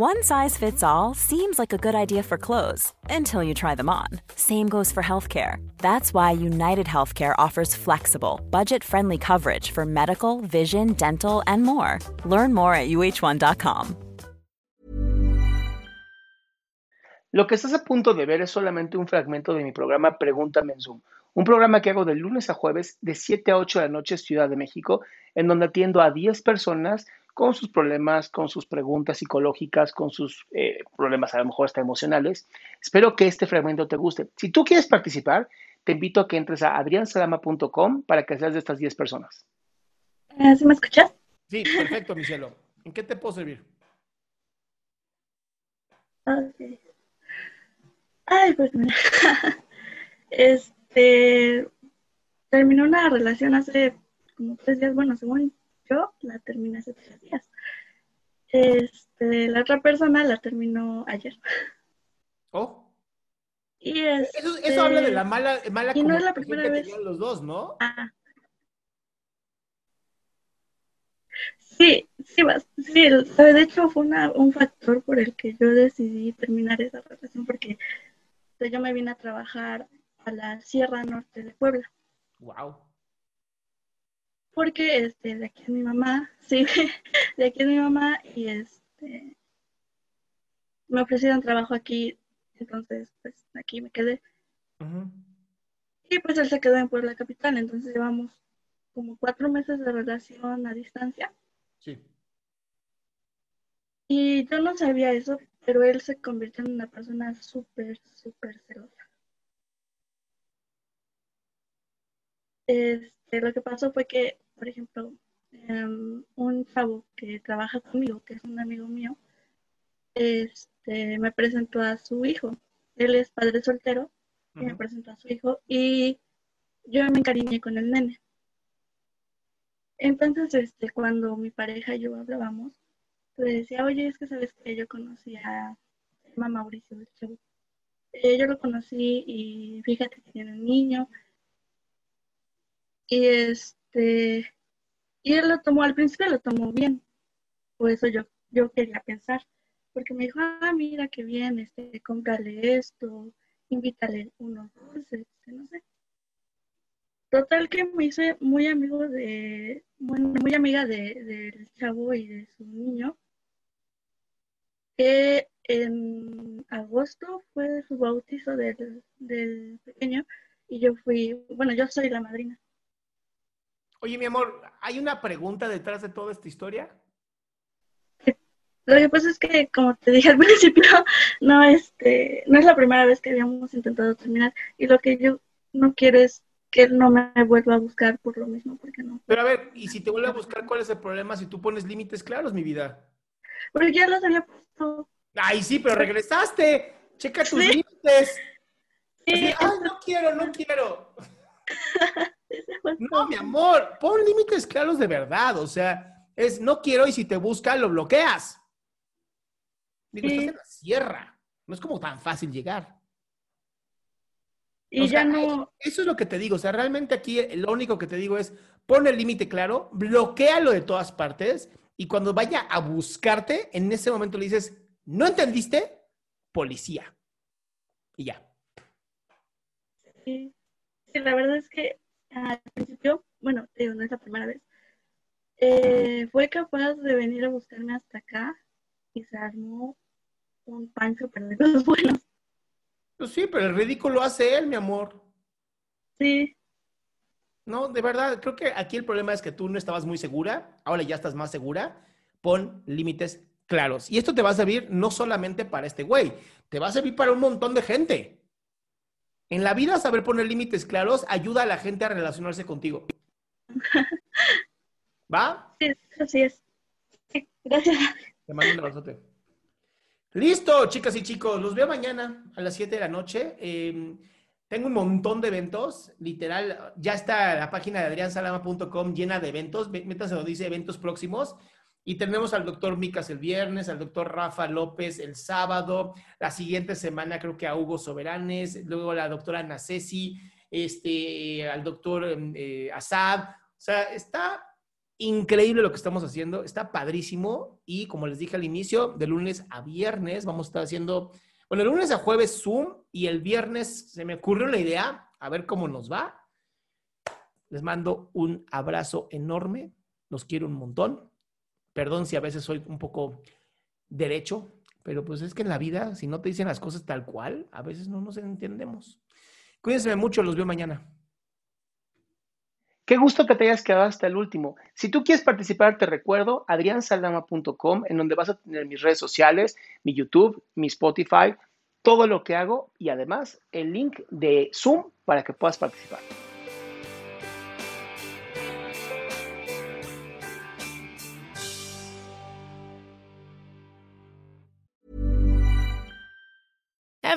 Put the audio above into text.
One size fits all seems like a good idea for clothes until you try them on. Same goes for healthcare. That's why United Healthcare offers flexible, budget friendly coverage for medical, vision, dental, and more. Learn more at uh1.com. Lo que estás a punto de ver es solamente un fragmento de mi programa Pregúntame en Zoom, un programa que hago de lunes a jueves de 7 a 8 de la noche Ciudad de México, en donde atiendo a 10 personas con sus problemas, con sus preguntas psicológicas, con sus eh, problemas a lo mejor hasta emocionales. Espero que este fragmento te guste. Si tú quieres participar, te invito a que entres a adriansalama.com para que seas de estas 10 personas. Eh, ¿Sí me escuchas? Sí, perfecto, mi cielo. ¿En qué te puedo servir? Ay, pues mira. Este. Terminó una relación hace como tres días, bueno, según yo, la terminé hace tres días. Este, la otra persona la terminó ayer. Oh. Y Eso, este, eso habla de la mala, mala y no es la primera que vez. tenían los dos, ¿no? Ah. Sí, sí, vas- sí, de hecho fue una- un factor por el que yo decidí terminar esa relación porque yo me vine a trabajar a la Sierra Norte de Puebla Wow. Porque este, de aquí es mi mamá, sí, de aquí es mi mamá y este me ofrecieron trabajo aquí, entonces pues aquí me quedé y pues él se quedó en Puebla Capital, entonces llevamos como cuatro meses de relación a distancia. Sí. Y yo no sabía eso, pero él se convirtió en una persona súper, súper celosa. Este, lo que pasó fue que, por ejemplo, em, un chavo que trabaja conmigo, que es un amigo mío, este, me presentó a su hijo. Él es padre soltero y me presentó a su hijo y yo me encariñé con el nene. Entonces, este, cuando mi pareja y yo hablábamos, le decía, oye, es que sabes que yo conocí a llama Mauricio del chavo. Eh, yo lo conocí y fíjate que tiene un niño. Y este, y él lo tomó, al principio lo tomó bien. Por eso yo, yo quería pensar. Porque me dijo, ah, mira qué bien, este, cómprale esto, invítale unos dulces, que no sé. Total que me hice muy amigo de, bueno, muy amiga de, del chavo y de su niño, que en agosto fue su bautizo del, del pequeño y yo fui, bueno, yo soy la madrina. Oye, mi amor, ¿hay una pregunta detrás de toda esta historia? Lo que pasa es que, como te dije al principio, no, este, no es la primera vez que habíamos intentado terminar y lo que yo no quiero es que él no me vuelva a buscar por lo mismo, porque no. Pero a ver, y si te vuelve a buscar, ¿cuál es el problema si tú pones límites claros, mi vida? Porque ya los había puesto. Ay, sí, pero regresaste. Checa tus Sí. límites. Sí, Así, Ay, no quiero, no quiero. No, mi amor, pon límites claros de verdad. O sea, es no quiero y si te busca, lo bloqueas. Digo, Sí. estás en la sierra. No es como tan fácil llegar. Y O ya sea, no, Eso es lo que te digo. O sea, realmente aquí lo único que te digo es pon el límite claro, bloquealo de todas partes y cuando vaya a buscarte, en ese momento le dices, ¿no entendiste? Policía. Y ya. sí, sí, la verdad es que al principio, bueno, digo, no es la primera vez, eh, fue capaz de venir a buscarme hasta acá y se armó un pan súper de cosas buenas. Pues sí, pero el ridículo hace él, mi amor. Sí, No, de verdad, creo que aquí el problema es que tú no estabas muy segura, ahora ya estás más segura. Pon límites claros. Y esto te va a servir no solamente para este güey, te va a servir para un montón de gente. En la vida, saber poner límites claros ayuda a la gente a relacionarse contigo. ¿Va? Sí, así es. Gracias. Te mando un abrazote. Listo, chicas y chicos. Los veo mañana a las 7 de la noche. Eh, tengo un montón de eventos. Literal, ya está la página de adriansalama.com llena de eventos. Métanse donde dice eventos próximos. Y tenemos al doctor Micas el viernes, al doctor Rafa López el sábado, la siguiente semana creo que a Hugo Soberanes, luego la doctora Nacesi, este, al doctor eh, Asad. O sea, está increíble lo que estamos haciendo, está padrísimo y como les dije al inicio, de lunes a viernes vamos a estar haciendo, bueno, el lunes a jueves Zoom y el viernes se me ocurrió la idea, a ver cómo nos va. Les mando un abrazo enorme, los quiero un montón. Perdón si a veces soy un poco derecho, pero pues es que en la vida, si no te dicen las cosas tal cual, a veces no nos entendemos. Cuídense mucho, los veo mañana. Qué gusto que te hayas quedado hasta el último. Si tú quieres participar, te recuerdo adriansaldama.com, en donde vas a tener mis redes sociales, mi YouTube, mi Spotify, todo lo que hago y además el link de Zoom para que puedas participar.